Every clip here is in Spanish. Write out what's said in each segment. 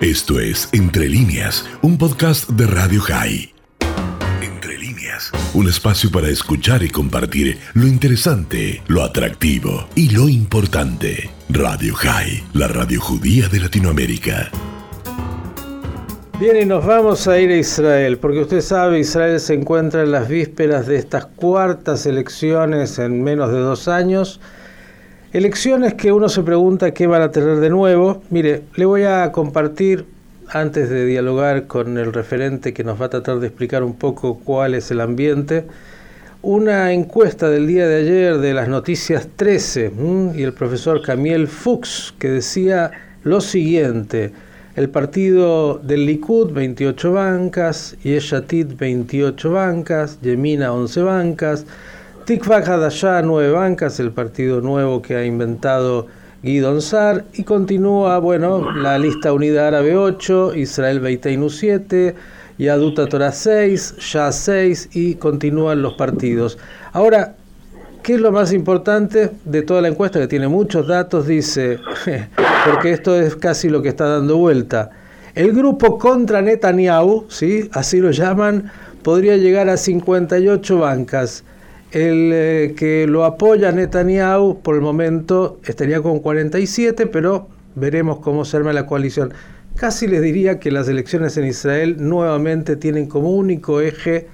Esto es Entre líneas, un podcast de Radio High. Entre líneas, un espacio para escuchar y compartir lo interesante, lo atractivo y lo importante. Radio High, la radio judía de Latinoamérica. Bien, y nos vamos a ir a Israel, porque usted sabe, Israel se encuentra en las vísperas de estas cuartas elecciones en menos de dos años. Elecciones que uno se pregunta qué van a tener de nuevo. Mire, le voy a compartir, antes de dialogar con el referente que nos va a tratar de explicar un poco cuál es el ambiente, una encuesta del día de ayer de las noticias 13 y el profesor Camiel Fuchs que decía lo siguiente. El partido del Likud, 28 bancas, Yeshatid, 28 bancas, Yemina, 11 bancas, Tikva Hadashah, 9 bancas, el partido nuevo que ha inventado Guidon Sar, y continúa, bueno, la lista Unida Árabe 8, Israel Beiteinu 7, Yaduta Torah 6, Ya 6, y continúan los partidos. Ahora, ¿qué es lo más importante de toda la encuesta, que tiene muchos datos? Dice porque esto es casi lo que está dando vuelta. El grupo contra Netanyahu, ¿sí? así lo llaman, podría llegar a 58 bancas. El eh, que lo apoya Netanyahu por el momento estaría con 47, pero veremos cómo se arma la coalición. Casi les diría que las elecciones en Israel nuevamente tienen como único eje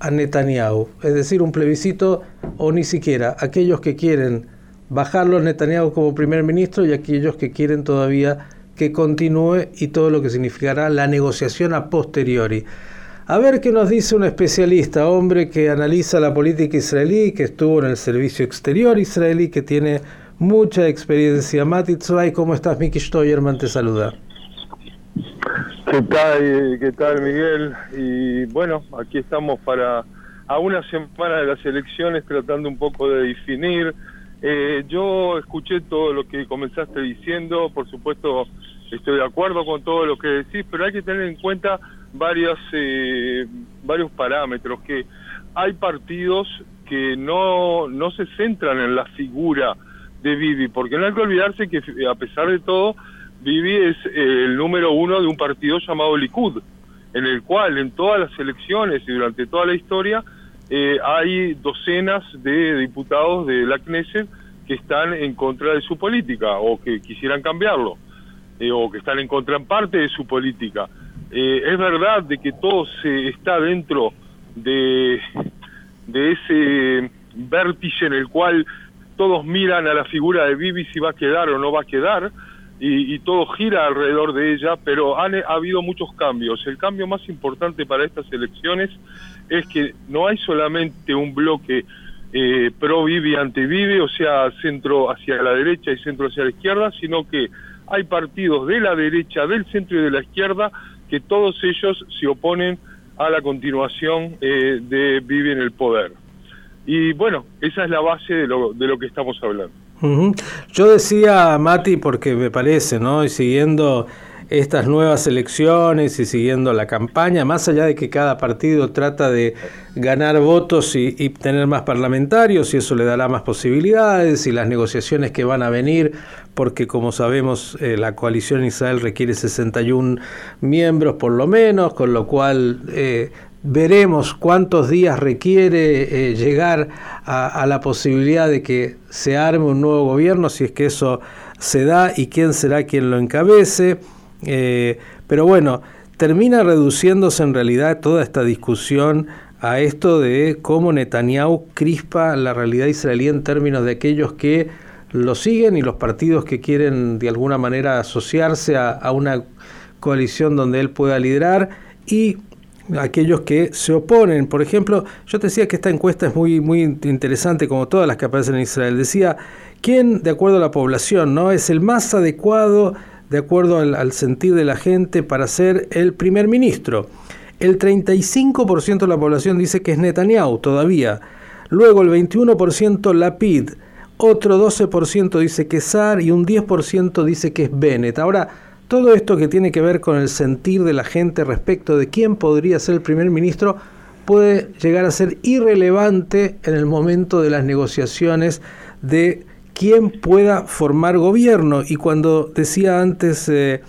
a Netanyahu, es decir, un plebiscito o ni siquiera aquellos que quieren bajarlo a Netanyahu como primer ministro y aquellos que quieren todavía que continúe y todo lo que significará la negociación a posteriori. A ver qué nos dice un especialista, hombre que analiza la política israelí, que estuvo en el servicio exterior israelí, que tiene mucha experiencia. Mati ¿cómo estás? Miki Stoyerman te saluda. ¿Qué tal, qué tal Miguel? Y bueno, aquí estamos para a una semana de las elecciones tratando un poco de definir eh, yo escuché todo lo que comenzaste diciendo, por supuesto estoy de acuerdo con todo lo que decís, pero hay que tener en cuenta varias, eh, varios parámetros, que hay partidos que no, no se centran en la figura de Vivi, porque no hay que olvidarse que a pesar de todo, Vivi es eh, el número uno de un partido llamado Likud, en el cual en todas las elecciones y durante toda la historia eh, hay docenas de diputados de la Knesset que están en contra de su política o que quisieran cambiarlo eh, o que están en contra en parte de su política. Eh, es verdad de que todo se está dentro de, de ese vértice en el cual todos miran a la figura de Bibi si va a quedar o no va a quedar y, y todo gira alrededor de ella, pero han, ha habido muchos cambios. El cambio más importante para estas elecciones es que no hay solamente un bloque eh, pro vive ante vive, o sea, centro hacia la derecha y centro hacia la izquierda, sino que hay partidos de la derecha, del centro y de la izquierda que todos ellos se oponen a la continuación eh, de Vive en el poder. Y bueno, esa es la base de lo, de lo que estamos hablando. Yo decía, Mati, porque me parece, ¿no? Y siguiendo estas nuevas elecciones y siguiendo la campaña, más allá de que cada partido trata de ganar votos y, tener más parlamentarios y eso le dará más posibilidades y las negociaciones que van a venir, porque como sabemos eh, la coalición Israel requiere 61 miembros por lo menos, con lo cual eh, veremos cuántos días requiere eh, llegar a, a la posibilidad de que se arme un nuevo gobierno, si es que eso se da y quién será quien lo encabece. Eh, pero bueno, termina reduciéndose en realidad toda esta discusión a esto de cómo Netanyahu crispa la realidad israelí en términos de aquellos que lo siguen y los partidos que quieren de alguna manera asociarse a, una coalición donde él pueda liderar y aquellos que se oponen. Por ejemplo, yo te decía que esta encuesta es muy, muy interesante, como todas las que aparecen en Israel. Decía, ¿quién, de acuerdo a la población, no es el más adecuado de acuerdo al, sentir de la gente, para ser el primer ministro. El 35% de la población dice que es Netanyahu todavía. Luego el 21% Lapid. Otro 12% dice que es Sar y un 10% dice que es Bennett. Ahora, todo esto que tiene que ver con el sentir de la gente respecto de quién podría ser el primer ministro puede llegar a ser irrelevante en el momento de las negociaciones de quien pueda formar gobierno. Y cuando decía antes, eh,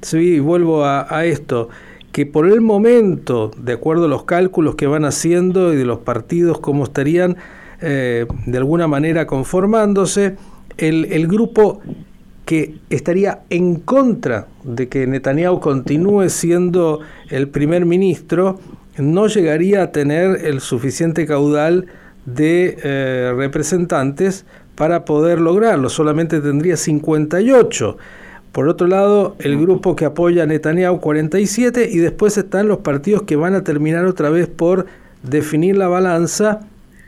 sí, vuelvo a, esto, que por el momento, de acuerdo a los cálculos que van haciendo y de los partidos como estarían eh, de alguna manera conformándose, el, el grupo que estaría en contra de que Netanyahu continúe siendo el primer ministro, no llegaría a tener el suficiente caudal de eh, representantes para poder lograrlo, solamente tendría 58. Por otro lado, el grupo que apoya a Netanyahu 47 y después están los partidos que van a terminar otra vez por definir la balanza,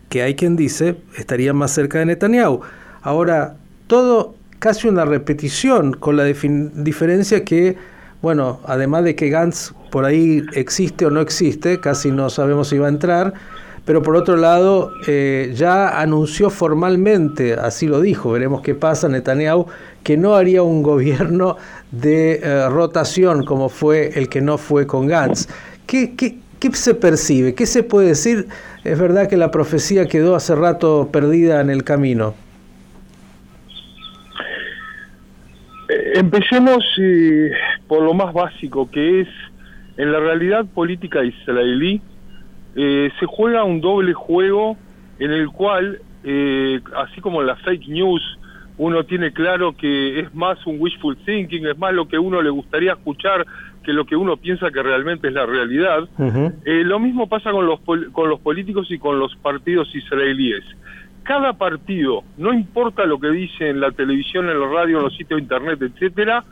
que hay quien dice estaría más cerca de Netanyahu. Ahora, todo casi una repetición, con la diferencia que, bueno, además de que Gantz por ahí existe o no existe, casi no sabemos si va a entrar, pero por otro lado eh, ya anunció formalmente, así lo dijo, veremos qué pasa Netanyahu, que no haría un gobierno de eh, rotación como fue el que no fue con Gantz. ¿Qué, qué, qué se percibe? ¿Qué se puede decir? Es verdad que la profecía quedó hace rato perdida en el camino. Eh, empecemos eh, por lo más básico, que es, en la realidad política israelí, eh, se juega un doble juego en el cual, así como en la fake news, uno tiene claro que es más un wishful thinking, es más lo que uno le gustaría escuchar que lo que uno piensa que realmente es la realidad. lo mismo pasa con los, con los políticos y con los partidos israelíes cada partido, no importa lo que dice en la televisión, en la radio, en los sitios de internet, etcétera,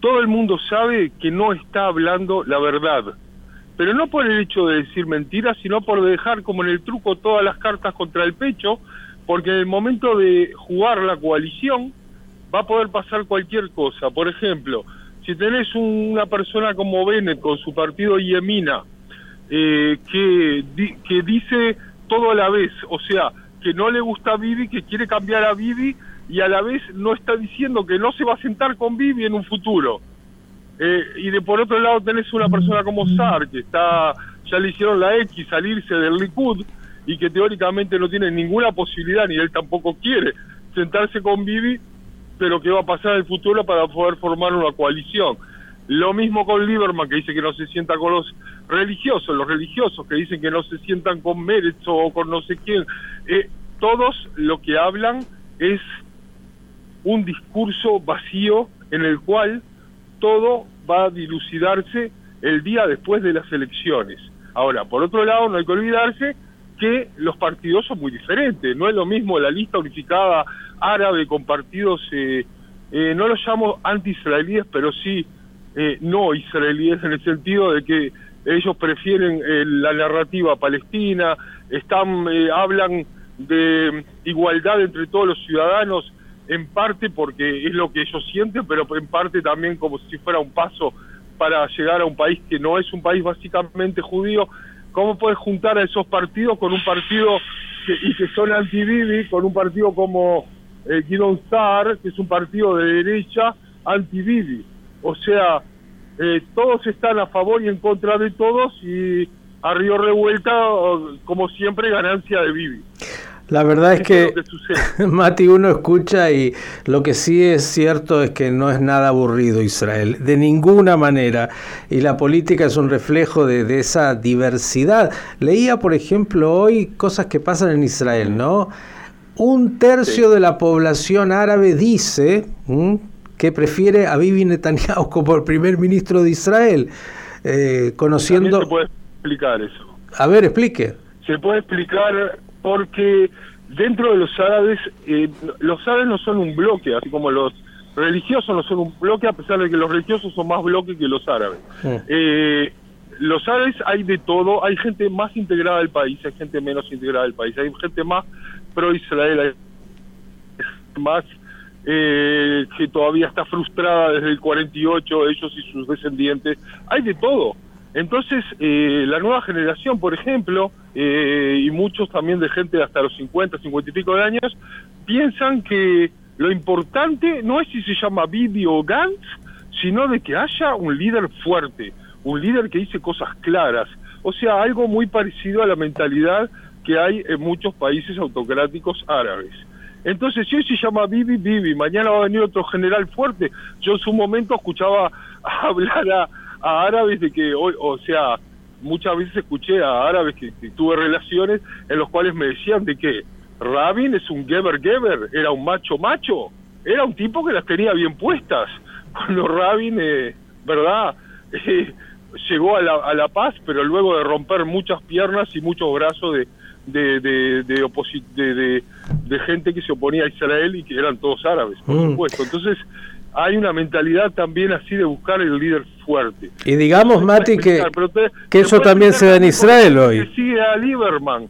todo el mundo sabe que no está hablando la verdad. Pero no por el hecho de decir mentiras, sino por dejar como en el truco todas las cartas contra el pecho, porque en el momento de jugar la coalición va a poder pasar cualquier cosa. Por ejemplo, si tenés una persona como Bennett con su partido Yemina, eh, que, que dice todo a la vez, o sea, que no le gusta a Bibi, que quiere cambiar a Bibi y a la vez no está diciendo que no se va a sentar con Bibi en un futuro. Eh, y de por otro lado tenés una persona como Sar, que está ya le hicieron la X salirse del Likud y que teóricamente no tiene ninguna posibilidad, ni él tampoco quiere, sentarse con Bibi, pero que va a pasar en el futuro para poder formar una coalición. Lo mismo con Lieberman, que dice que no se sienta con los religiosos, los religiosos que dicen que no se sientan con Meretz o con no sé quién. Eh, todos lo que hablan es un discurso vacío en el cual todo va a dilucidarse el día después de las elecciones. Ahora, por otro lado, no hay que olvidarse que los partidos son muy diferentes. No es lo mismo la lista unificada árabe con partidos, eh, eh, no los llamo anti-israelíes, pero sí eh, no israelíes en el sentido de que ellos prefieren eh, la narrativa palestina, están eh, hablan de igualdad entre todos los ciudadanos en parte porque es lo que ellos sienten, pero en parte también como si fuera un paso para llegar a un país que no es un país básicamente judío. ¿Cómo puedes juntar a esos partidos con un partido que, y que son anti-Bibi, con un partido como eh, Gidon que es un partido de derecha anti-Bibi? O sea, eh, todos están a favor y en contra de todos y a Río Revuelta, como siempre, ganancia de Vivi. La verdad es que, Mati, uno escucha y lo que sí es cierto es que no es nada aburrido Israel, de ninguna manera. Y la política es un reflejo de, esa diversidad. Leía, por ejemplo, hoy cosas que pasan en Israel, ¿no? Un tercio de la población árabe dice, que prefiere a Bibi Netanyahu como el primer ministro de Israel, eh, conociendo... se puede explicar eso. A ver, explique. Se puede explicar porque dentro de los árabes, eh, los árabes no son un bloque, así como los religiosos no son un bloque, a pesar de que los religiosos son más bloques que los árabes. Eh, los árabes hay de todo, hay gente más integrada del país, hay gente menos integrada del país, hay gente más pro-Israel, hay más eh, que todavía está frustrada desde el 48, ellos y sus descendientes, hay de todo. Entonces, eh, la nueva generación, por ejemplo, eh, y muchos también de gente de hasta los 50, 50 y pico de años, piensan que lo importante no es si se llama Bibi o Gantz, sino de que haya un líder fuerte, un líder que dice cosas claras, o sea, algo muy parecido a la mentalidad que hay en muchos países autocráticos árabes. Entonces, si hoy se llama Bibi, Bibi, mañana va a venir otro general fuerte. Yo en su momento escuchaba hablar a, árabes de que hoy, o sea, muchas veces escuché a árabes que, tuve relaciones en los cuales me decían de que Rabin es un Geber Geber, era un macho macho, era un tipo que las tenía bien puestas. Cuando Rabin, eh, ¿verdad? Eh, llegó a la, a la paz, pero luego de romper muchas piernas y muchos brazos de, de, de, de, de, gente que se oponía a Israel y que eran todos árabes, por mm. supuesto. Entonces, hay una mentalidad también así de buscar el líder fuerte. Y digamos, Mati, que, que eso también se da en Israel hoy. sigue a Lieberman.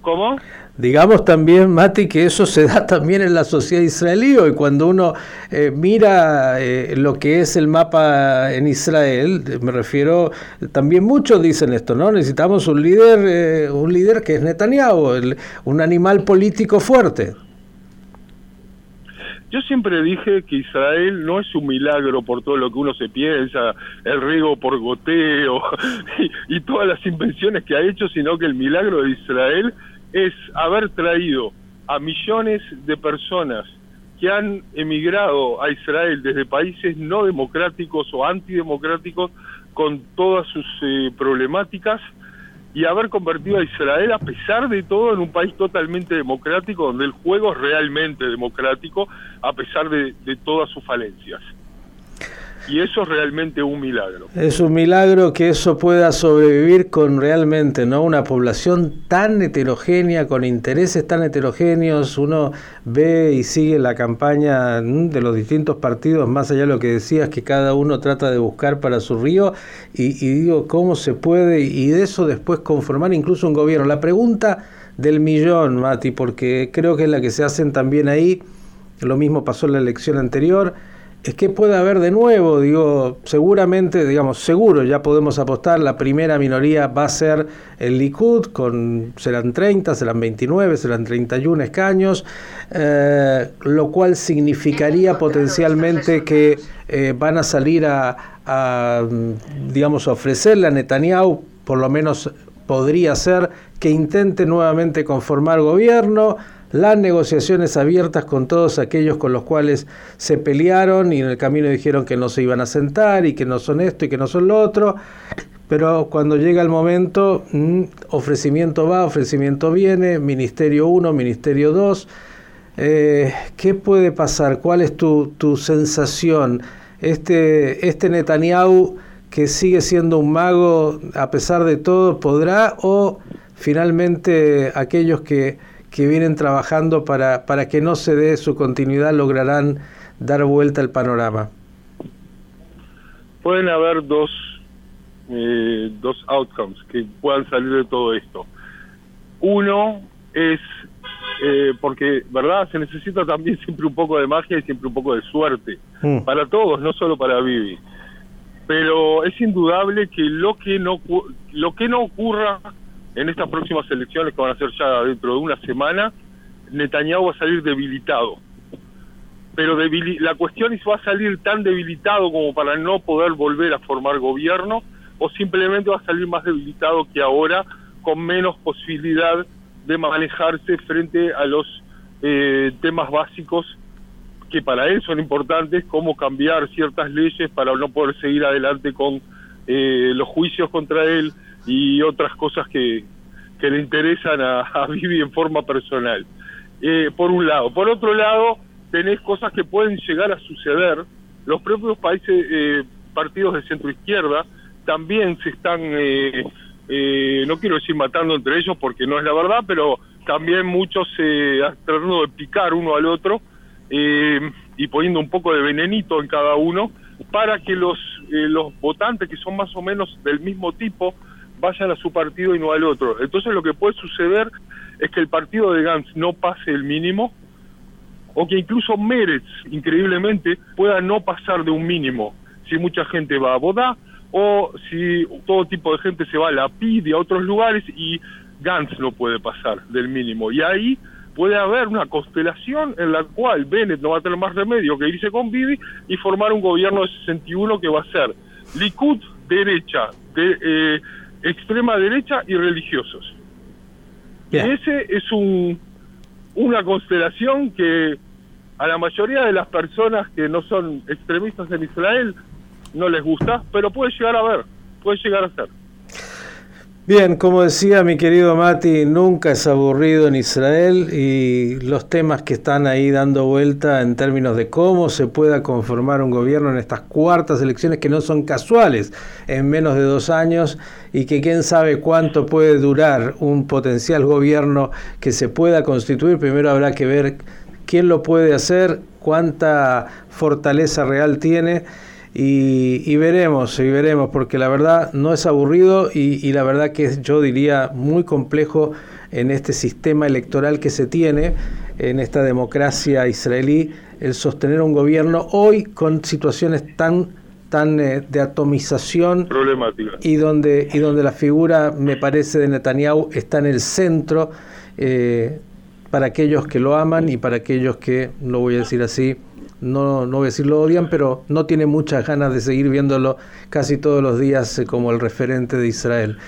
¿Cómo? Digamos también, Mati, que eso se da también en la sociedad israelí y cuando uno eh, mira eh, lo que es el mapa en Israel, me refiero, también muchos dicen esto, ¿no? Necesitamos un líder, eh, un líder que es Netanyahu, un animal político fuerte. Yo siempre dije que Israel no es un milagro por todo lo que uno se piensa, el riego por goteo y, todas las invenciones que ha hecho, sino que el milagro de Israel es haber traído a millones de personas que han emigrado a Israel desde países no democráticos o antidemocráticos con todas sus eh, problemáticas y haber convertido a Israel a pesar de todo en un país totalmente democrático donde el juego es realmente democrático a pesar de todas sus falencias y eso es realmente un milagro. Es un milagro que eso pueda sobrevivir con realmente no una población tan heterogénea, con intereses tan heterogéneos. Uno ve y sigue la campaña mm, de los distintos partidos, más allá de lo que decías, que cada uno trata de buscar para su río, y, y digo, ¿cómo se puede? Y de eso después conformar incluso un gobierno. La pregunta del millón, Mati, porque creo que es la que se hacen también ahí, lo mismo pasó en la elección anterior es que puede haber de nuevo, digo, seguramente, digamos, seguro ya podemos apostar, la primera minoría va a ser el Likud, con, serán 30, serán 29, serán 31 escaños, eh, lo cual significaría potencialmente que eh, van a salir a, a, digamos, ofrecerle a Netanyahu, por lo menos podría ser, que intente nuevamente conformar gobierno, las negociaciones abiertas con todos aquellos con los cuales se pelearon y en el camino dijeron que no se iban a sentar y que no son esto y que no son lo otro. Pero cuando llega el momento, mm, ofrecimiento va, ofrecimiento viene, Ministerio 1, Ministerio 2. Eh, ¿Qué puede pasar? ¿Cuál es tu, tu sensación? Este, este Netanyahu que sigue siendo un mago a pesar de todo, ¿podrá o finalmente aquellos que que vienen trabajando para, para que no se dé su continuidad lograrán dar vuelta al panorama? Pueden haber dos, eh, dos outcomes que puedan salir de todo esto. Uno es, eh, porque, ¿verdad? Se necesita también siempre un poco de magia y siempre un poco de suerte. Mm. Para todos, no solo para Vivi. Pero es indudable que lo que no, lo que no ocurra en estas próximas elecciones que van a ser ya dentro de una semana, Netanyahu va a salir debilitado. Pero la cuestión es, ¿va a salir tan debilitado como para no poder volver a formar gobierno o simplemente va a salir más debilitado que ahora con menos posibilidad de manejarse frente a los eh, temas básicos que para él son importantes, como cambiar ciertas leyes para no poder seguir adelante con eh, los juicios contra él, y otras cosas que, que le interesan a, a Vivi en forma personal. Eh, por un lado. Por otro lado, tenés cosas que pueden llegar a suceder. Los propios países, eh, partidos de centro izquierda, también se están, eh, eh, no quiero decir matando entre ellos porque no es la verdad, pero también muchos eh, tratando de picar uno al otro y poniendo un poco de venenito en cada uno para que los, los votantes que son más o menos del mismo tipo vayan a su partido y no al otro. Entonces lo que puede suceder es que el partido de Gantz no pase el mínimo o que incluso Meretz, increíblemente, pueda no pasar de un mínimo si mucha gente va a Bodá o si todo tipo de gente se va a la PID y a otros lugares y Gantz no puede pasar del mínimo. Y ahí puede haber una constelación en la cual Bennett no va a tener más remedio que irse con Bibi y formar un gobierno de 61 que va a ser Likud derecha, de, eh, extrema derecha y religiosos. Ese es un una constelación que a la mayoría de las personas que no son extremistas en Israel no les gusta, pero puede llegar a ver, puede llegar a ser. Bien, como decía mi querido Mati, nunca es aburrido en Israel y los temas que están ahí dando vuelta en términos de cómo se pueda conformar un gobierno en estas cuartas elecciones que no son casuales en menos de dos años y que quién sabe cuánto puede durar un potencial gobierno que se pueda constituir. Primero habrá que ver quién lo puede hacer, cuánta fortaleza real tiene y, veremos, y veremos, porque la verdad no es aburrido y, la verdad que es, yo diría, muy complejo en este sistema electoral que se tiene, en esta democracia israelí, el sostener un gobierno hoy con situaciones tan tan eh, de atomización y donde y donde la figura me parece de Netanyahu está en el centro eh, para aquellos que lo aman y para aquellos que lo voy a decir así no, no voy a decir lo odian, pero no tiene muchas ganas de seguir viéndolo casi todos los días eh, como el referente de Israel.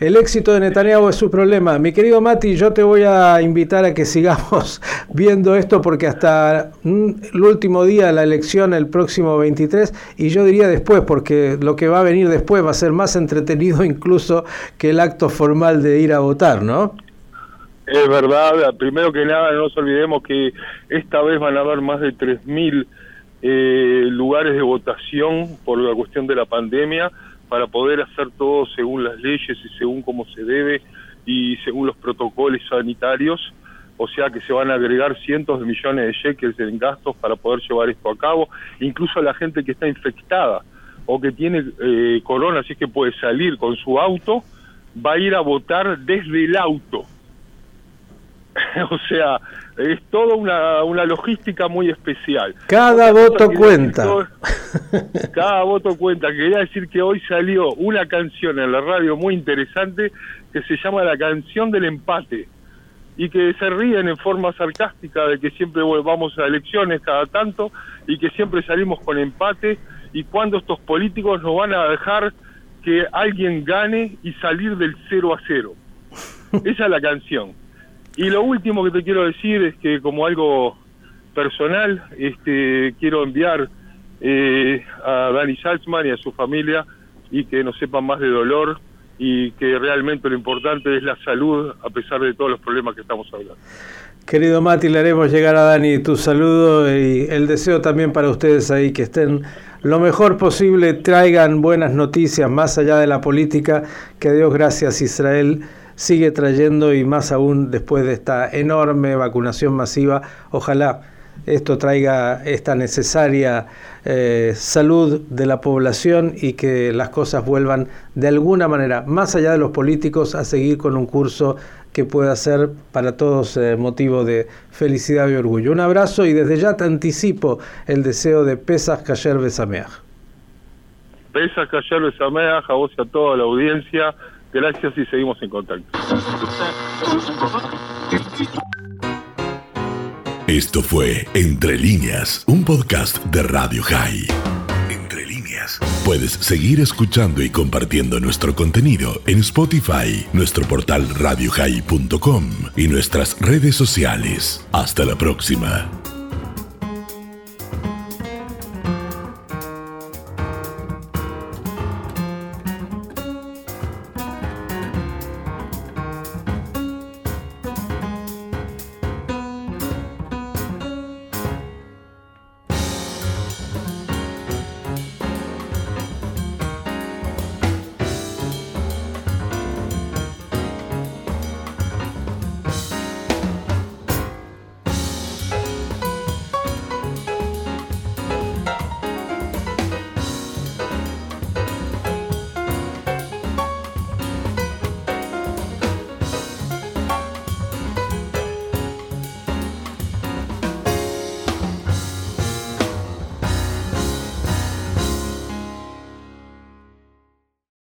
El éxito de Netanyahu es su problema. Mi querido Mati, yo te voy a invitar a que sigamos viendo esto porque hasta mm, el último día de la elección, el próximo 23, y yo diría después, porque lo que va a venir después va a ser más entretenido incluso que el acto formal de ir a votar, ¿no? Es verdad, primero que nada no nos olvidemos que esta vez van a haber más de 3.000 eh, lugares de votación por la cuestión de la pandemia para poder hacer todo según las leyes y según cómo se debe y según los protocolos sanitarios. O sea que se van a agregar cientos de millones de shekels en gastos para poder llevar esto a cabo. Incluso la gente que está infectada o que tiene eh, corona, así que puede salir con su auto, va a ir a votar desde el auto o sea, es toda una, una logística muy especial. Cada voto cuenta. cada voto cuenta. Quería decir que hoy salió una canción en la radio muy interesante que se llama La canción del empate y que se ríen en forma sarcástica de que siempre vamos a elecciones cada tanto y que siempre salimos con empate y cuando estos políticos nos van a dejar que alguien gane y salir del 0 a 0. Esa es la canción. Y lo último que te quiero decir es que como algo personal, este, quiero enviar eh, a Dani Salzman y a su familia y que no sepan más de dolor y que realmente lo importante es la salud a pesar de todos los problemas que estamos hablando. Querido Mati, le haremos llegar a Dani tu saludo y el deseo también para ustedes ahí que estén lo mejor posible, traigan buenas noticias más allá de la política, que Dios gracias Israel sigue trayendo y más aún después de esta enorme vacunación masiva. Ojalá esto traiga esta necesaria eh, salud de la población y que las cosas vuelvan de alguna manera, más allá de los políticos, a seguir con un curso que pueda ser para todos eh, motivo de felicidad y orgullo. Un abrazo y desde ya te anticipo el deseo de Pesas Cayer Besameaj. Pesas Cayer Besameaj, a vos y a toda la audiencia. Gracias y seguimos en contacto. Esto fue Entre líneas, un podcast de Radio High. Entre líneas. Puedes seguir escuchando y compartiendo nuestro contenido en Spotify, nuestro portal radiohigh.com y nuestras redes sociales. Hasta la próxima.